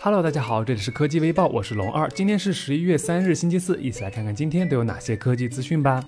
Hello，大家好，这里是科技微报，我是龙二。今天是十一月三日，星期四，一起来看看今天都有哪些科技资讯吧。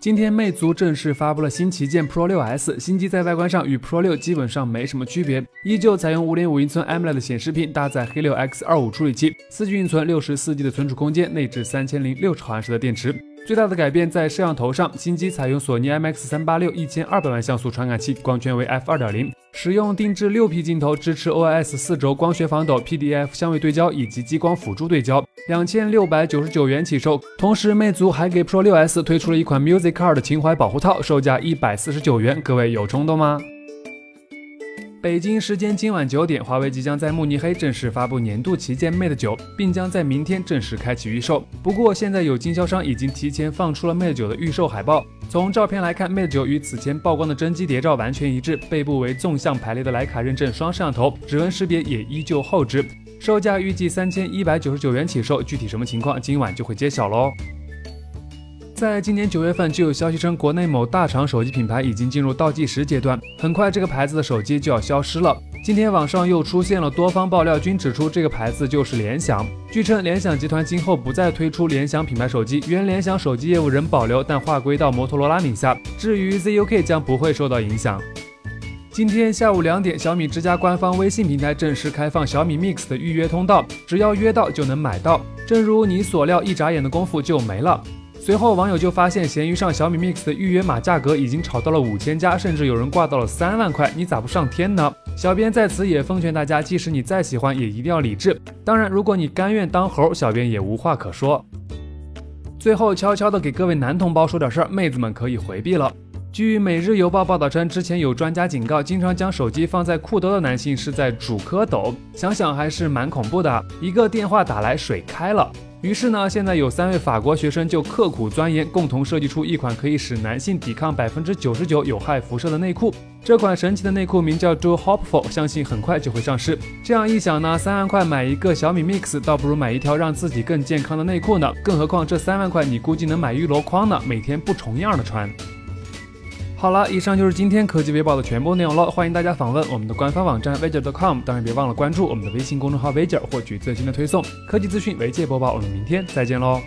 今天，魅族正式发布了新旗舰 Pro 6s，新机在外观上与 Pro 6基本上没什么区别，依旧采用5.5英寸 AMOLED 显示屏，搭载黑六 X 二五处理器，4G 运存，64G 的存储空间，内置三千零六十毫安时的电池。最大的改变在摄像头上，新机采用索尼 IMX 三八六一千二百万像素传感器，光圈为 f 二点零，使用定制六 P 镜头，支持 OIS 四轴光学防抖、PDF 相位对焦以及激光辅助对焦，两千六百九十九元起售。同时，魅族还给 Pro 六 S 推出了一款 Music Card 情怀保护套，售价一百四十九元，各位有冲动吗？北京时间今晚九点，华为即将在慕尼黑正式发布年度旗舰 Mate 九，并将在明天正式开启预售。不过，现在有经销商已经提前放出了 Mate 九的预售海报。从照片来看，Mate 九与此前曝光的真机谍照完全一致，背部为纵向排列的徕卡认证双摄像头，指纹识别也依旧后置。售价预计三千一百九十九元起售，具体什么情况，今晚就会揭晓喽。在今年九月份，就有消息称，国内某大厂手机品牌已经进入倒计时阶段，很快这个牌子的手机就要消失了。今天网上又出现了多方爆料，均指出这个牌子就是联想。据称，联想集团今后不再推出联想品牌手机，原联想手机业务仍保留，但划归到摩托罗拉名下。至于 ZUK 将不会受到影响。今天下午两点，小米之家官方微信平台正式开放小米 Mix 的预约通道，只要约到就能买到。正如你所料，一眨眼的功夫就没了。随后，网友就发现闲鱼上小米 Mix 的预约码价格已经炒到了五千加，甚至有人挂到了三万块，你咋不上天呢？小编在此也奉劝大家，即使你再喜欢，也一定要理智。当然，如果你甘愿当猴，小编也无话可说。最后，悄悄的给各位男同胞说点事儿，妹子们可以回避了。据每日邮报报道称，之前有专家警告，经常将手机放在裤兜的男性是在主蝌蚪，想想还是蛮恐怖的。一个电话打来，水开了。于是呢，现在有三位法国学生就刻苦钻研，共同设计出一款可以使男性抵抗百分之九十九有害辐射的内裤。这款神奇的内裤名叫 Do Hopeful，相信很快就会上市。这样一想呢，三万块买一个小米 Mix，倒不如买一条让自己更健康的内裤呢。更何况这三万块，你估计能买一箩筐呢，每天不重样的穿。好了，以上就是今天科技微报的全部内容了。欢迎大家访问我们的官方网站 v g e r c o m 当然别忘了关注我们的微信公众号 v g e r 获取最新的推送。科技资讯，媒介播报，我们明天再见喽。